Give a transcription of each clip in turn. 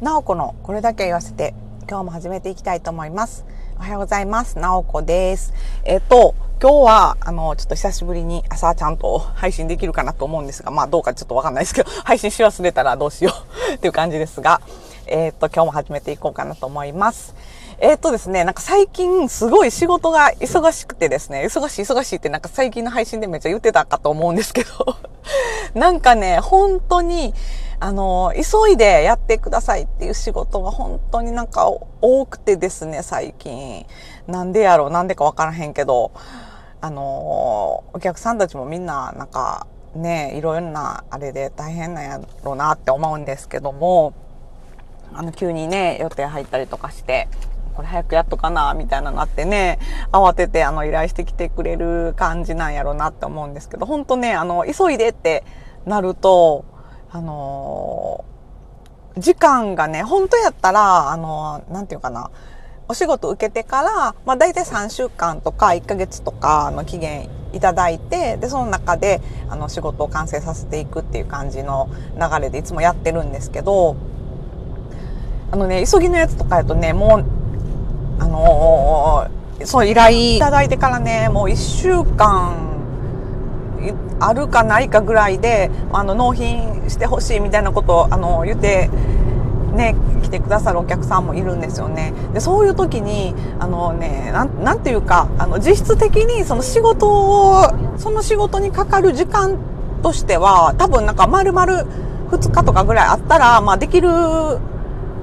なおこのこれだけ言わせて今日も始めていきたいと思います。おはようございます。なおこです。えっと、今日は、あの、ちょっと久しぶりに朝ちゃんと配信できるかなと思うんですが、まあどうかちょっとわかんないですけど、配信し忘れたらどうしよう っていう感じですが、えっと、今日も始めていこうかなと思います。えっとですね、なんか最近すごい仕事が忙しくてですね、忙しい忙しいってなんか最近の配信でめっちゃ言ってたかと思うんですけど、なんかね、本当に、あの、急いでやってくださいっていう仕事が本当になんか多くてですね、最近。なんでやろう、なんでかわからへんけど、あの、お客さんたちもみんな、なんか、ね、いろいろなあれで大変なんやろうなって思うんですけども、あの、急にね、予定入ったりとかして、これ早くやっとかな、みたいなのあってね、慌ててあの依頼してきてくれる感じなんやろうなって思うんですけど、本当ね、あの、急いでってなると、あのー時間がね、本当やったら、あのーなんていうかな、お仕事受けてから、まあ大体3週間とか1ヶ月とかの期限いただいて、で、その中で、あの、仕事を完成させていくっていう感じの流れでいつもやってるんですけど、あのね、急ぎのやつとかやとね、もう、あのーそう、依頼いただいてからね、もう1週間、あるかないかぐらいで、あの、納品してほしいみたいなことを、あの、言って、ね、来てくださるお客さんもいるんですよね。で、そういう時に、あのね、なん、なんていうか、あの、実質的にその仕事を、その仕事にかかる時間としては、多分なんか丸々2日とかぐらいあったら、まあできる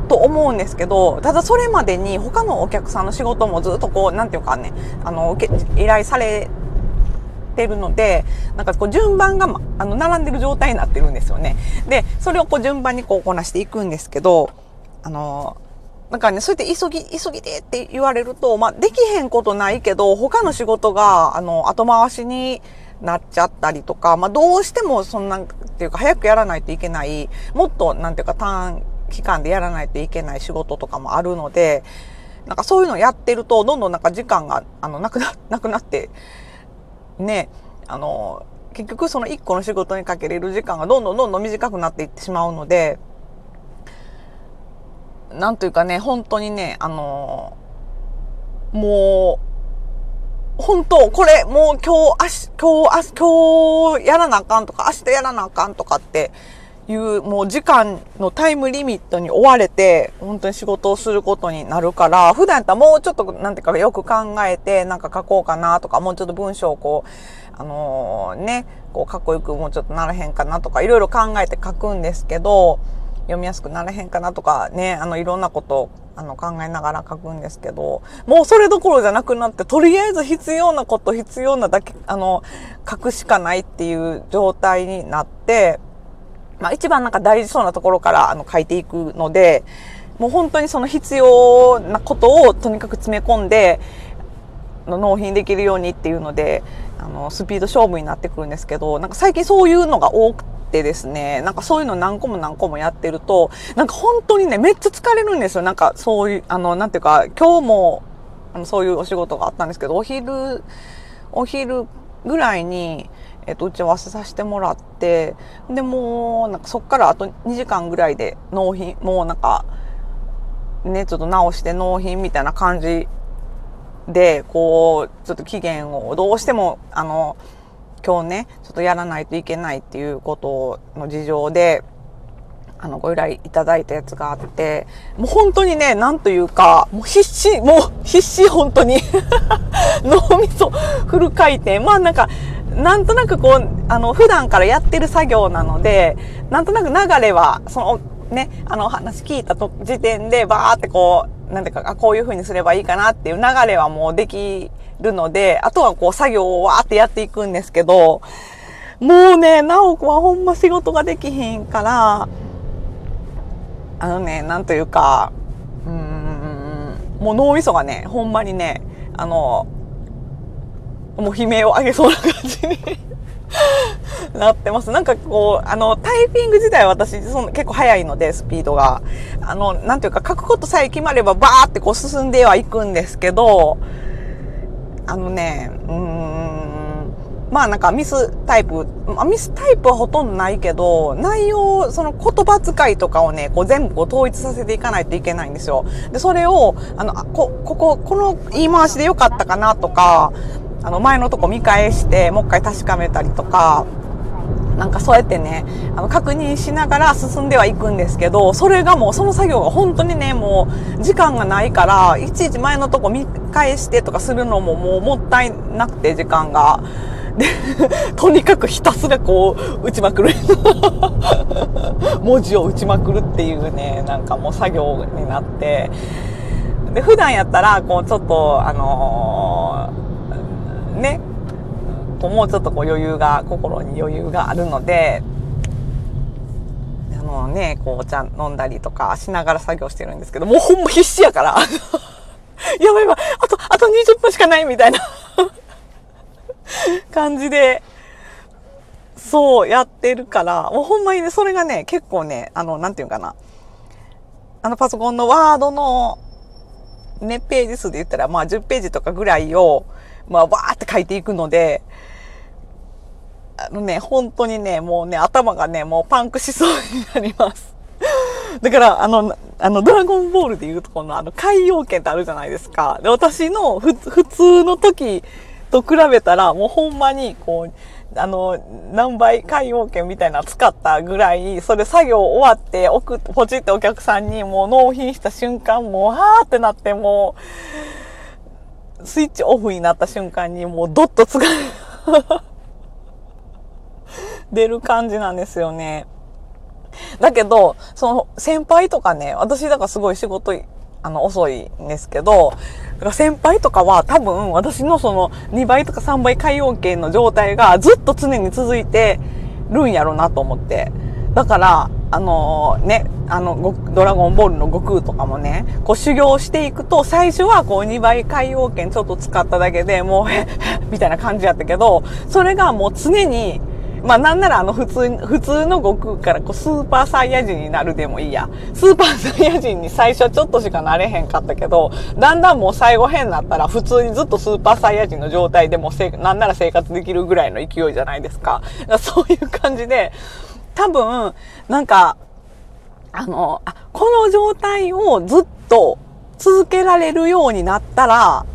と思うんですけど、ただそれまでに他のお客さんの仕事もずっとこう、なんていうかね、あの、受け依頼されてるので、なんかこう順番が、まあの、並んでる状態になってるんですよね。で、それをこう順番にこうこなしていくんですけど、あの、なんかね、そうやって急ぎ、急ぎでって言われると、まあ、できへんことないけど、他の仕事が、あの、後回しになっちゃったりとか、まあ、どうしてもそんな、っていうか、早くやらないといけない、もっと、なんていうか、短期間でやらないといけない仕事とかもあるので、なんかそういうのやってると、どんどんなんか時間が、あの、なくな、なくなって、ね、あの、結局その一個の仕事にかけれる時間がどんどんどんどん短くなっていってしまうので、なんというかね、本当にね、あの、もう、本当、これ、もう今日、明日、今日、明日、今日やらなあかんとか、明日やらなあかんとかっていう、もう時間のタイムリミットに追われて、本当に仕事をすることになるから、普段やったらもうちょっと、なんていうか、よく考えて、なんか書こうかなとか、もうちょっと文章をこう、あのね、こう、かっこよくもうちょっとならへんかなとか、いろいろ考えて書くんですけど、読みやすくなれへんかなとかね、あの、いろんなことをあの考えながら書くんですけど、もうそれどころじゃなくなって、とりあえず必要なこと、必要なだけ、あの、書くしかないっていう状態になって、まあ一番なんか大事そうなところからあの書いていくので、もう本当にその必要なことをとにかく詰め込んで、の納品できるようにっていうので、あの、スピード勝負になってくるんですけど、なんか最近そういうのが多くてですね、なんかそういうの何個も何個もやってると、なんか本当にね、めっちゃ疲れるんですよ。なんかそういう、あの、なんていうか、今日も、あの、そういうお仕事があったんですけど、お昼、お昼ぐらいに、えっと、打ち合わせさせてもらって、で、もう、なんかそっからあと2時間ぐらいで納品、もうなんか、ね、ちょっと直して納品みたいな感じで、こう、ちょっと期限をどうしても、あの、今日ね、ちょっとやらないといけないっていうことの事情で、あの、ご依頼いただいたやつがあって、もう本当にね、なんというか、もう必死、もう必死、本当に。脳みそフル回転。まあなんか、なんとなくこう、あの、普段からやってる作業なので、なんとなく流れは、その、ね、あの、話聞いたと時点で、バーってこう、なんていうか、あ、こういう風にすればいいかなっていう流れはもうできるので、あとはこう、作業をわーってやっていくんですけど、もうね、なおこはほんま仕事ができひんから、あのね、なんというか、うーん、もう脳みそがね、ほんまにね、あの、もう悲鳴を上げそうな感じになってます。なんかこう、あの、タイピング自体私その結構速いので、スピードが。あの、なんていうか、書くことさえ決まればバーってこう進んではいくんですけど、あのね、うーん、まあなんかミスタイプ、まあ、ミスタイプはほとんどないけど、内容、その言葉遣いとかをね、こう全部こう統一させていかないといけないんですよ。で、それを、あの、こ、ここ、この言い回しでよかったかなとか、あの、前のとこ見返して、もう一回確かめたりとか、なんかそうやってね、あの、確認しながら進んではいくんですけど、それがもう、その作業が本当にね、もう、時間がないから、いちいち前のとこ見返してとかするのももうもったいなくて、時間が。で、とにかくひたすらこう、打ちまくる。文字を打ちまくるっていうね、なんかもう作業になって、で、普段やったら、こう、ちょっと、あのー、ね、もうちょっとこう余裕が、心に余裕があるので、あのね、こうお茶飲んだりとかしながら作業してるんですけど、もうほんま必死やから、やばいやばい、あと、あと20分しかないみたいな。感じで、そうやってるから、もうほんまにね、それがね、結構ね、あの、なんていうかな。あのパソコンのワードのね、ページ数で言ったら、まあ10ページとかぐらいを、まあわーって書いていくので、あのね、本当にね、もうね、頭がね、もうパンクしそうになります。だから、あの、あの、ドラゴンボールで言うとこの、あの、海洋圏ってあるじゃないですか。で、私のふ、普通の時と比べたら、もうほんまに、こう、あの、何倍海洋券みたいな使ったぐらい、それ作業終わって、送って、ポチってお客さんにもう納品した瞬間、もう、はーってなって、もう、スイッチオフになった瞬間に、もうドッと疲れ、出る感じなんですよね。だけど、その先輩とかね、私だからすごい仕事あの、遅いんですけど、先輩とかは多分私のその2倍とか3倍海洋圏の状態がずっと常に続いてるんやろうなと思って。だから、あのー、ね、あの、ドラゴンボールの悟空とかもね、こう修行していくと、最初はこう2倍海洋圏ちょっと使っただけでもう、へっ、みたいな感じやったけど、それがもう常にまあなんならあの普通、普通の悟空からこうスーパーサイヤ人になるでもいいや。スーパーサイヤ人に最初ちょっとしかなれへんかったけど、だんだんもう最後変になったら普通にずっとスーパーサイヤ人の状態でもせなんなら生活できるぐらいの勢いじゃないですか。かそういう感じで、多分、なんか、あの、あ、この状態をずっと続けられるようになったら、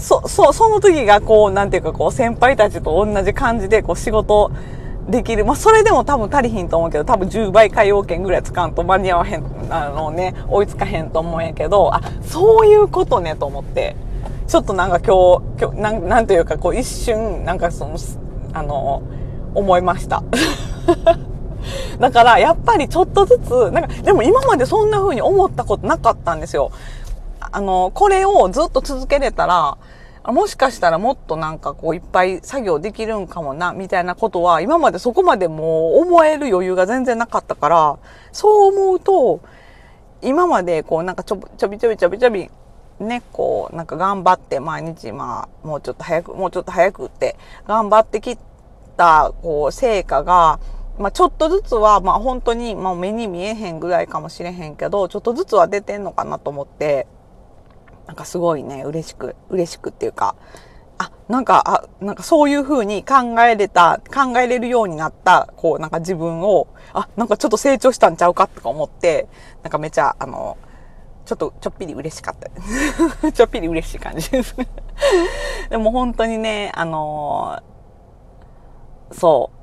そ、そ、その時がこう、なんていうかこう、先輩たちと同じ感じでこう仕事できる。まあ、それでも多分足りひんと思うけど、多分10倍海洋券ぐらい使うと間に合わへん、あのね、追いつかへんと思うんやけど、あ、そういうことねと思って。ちょっとなんか今日、今日、なん、なんていうかこう一瞬、なんかその、あの、思いました。だから、やっぱりちょっとずつ、なんか、でも今までそんな風に思ったことなかったんですよ。あの、これをずっと続けれたら、もしかしたらもっとなんかこういっぱい作業できるんかもな、みたいなことは今までそこまでもう思える余裕が全然なかったから、そう思うと、今までこうなんかちょちょびちょびちょびちょびね、こうなんか頑張って毎日まあもうちょっと早く、もうちょっと早くって頑張ってきてたこう成果が、まあ、ちょっとずつは、まあ、本当に、まあ、目に見えへんぐらいかもしれへんけど、ちょっとずつは出てんのかなと思って、なんかすごいね、嬉しく、嬉しくっていうか、あ、なんか、あ、なんかそういう風に考えれた、考えれるようになった、こう、なんか自分を、あ、なんかちょっと成長したんちゃうかとか思って、なんかめちゃ、あの、ちょっとちょっぴり嬉しかった。ちょっぴり嬉しい感じです。でも本当にね、あのそう。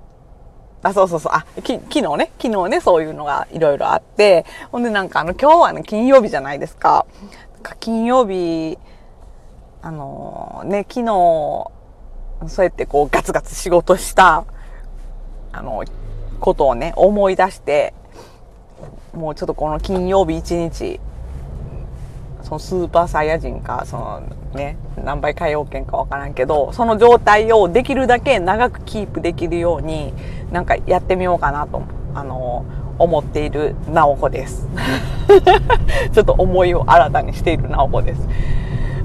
あ、そうそうそう。あ、き、昨日ね、昨日ね、そういうのがいろいろあって、ほんでなんかあの、今日はね、金曜日じゃないですか。か金曜日、あのね、昨日、そうやってこうガツガツ仕事した、あの、ことをね、思い出して、もうちょっとこの金曜日一日、そのスーパーサイヤ人か、そのね、何倍海洋圏かわからんけど、その状態をできるだけ長くキープできるように、なんかやってみようかなと、あの、思っている直子です。ちょっと思いを新たにしている直子です。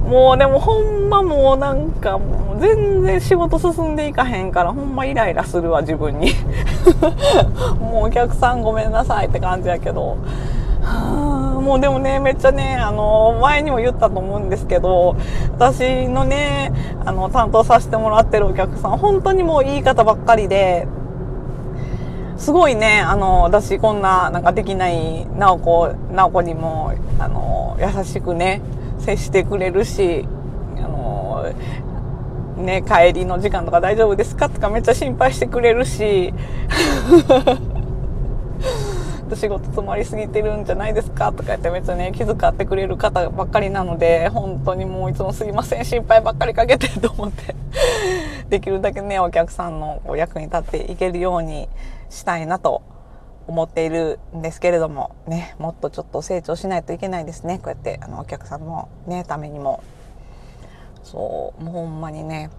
もうでもほんまもうなんかもう全然仕事進んでいかへんからほんまイライラするわ自分に。もうお客さんごめんなさいって感じやけど。はあもうでもね、めっちゃね、あの、前にも言ったと思うんですけど、私のね、あの、担当させてもらってるお客さん、本当にもういい方ばっかりで、すごいね、あの、私こんな、なんかできない、なおこ、なおこにも、あの、優しくね、接してくれるし、あの、ね、帰りの時間とか大丈夫ですか？とかめっちゃ心配してくれるし、仕事詰まりすぎてるんじゃないですか？とか言ってめっちゃね、気遣ってくれる方ばっかりなので、本当にもういつもすいません、心配ばっかりかけてと思って できるだけね、お客さんのお役に立っていけるようにしたいなと思っているんですけれども、ね、もっとちょっと成長しないといけないですね。こうやって、あの、お客さんのね、ためにも。そう、もうほんまにね、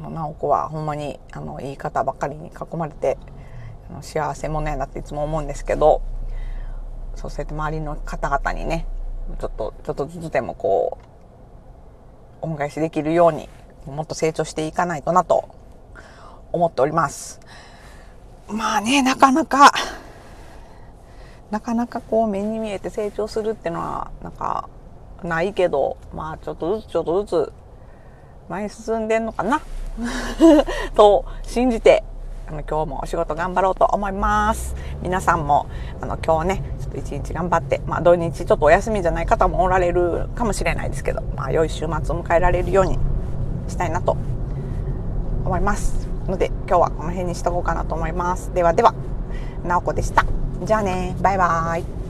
直子はほんまに、あの、いい方ばっかりに囲まれて、幸せ者やなっていつも思うんですけどそうやって周りの方々にねちょっとちょっとずつでもこう恩返しできるようにもっと成長していかないとなと思っております。まあねなかなかなかなかこう目に見えて成長するっていうのはなんかないけどまあちょっとずつちょっとずつ前に進んでんのかな？と信じてあの今日もお仕事頑張ろうと思います。皆さんもあの今日ねちょっと一日頑張ってまあ土日ちょっとお休みじゃない方もおられるかもしれないですけどまあ良い週末を迎えられるようにしたいなと思います。ので今日はこの辺にしとこうかなと思います。ではではなおこでした。じゃあねバイバーイ。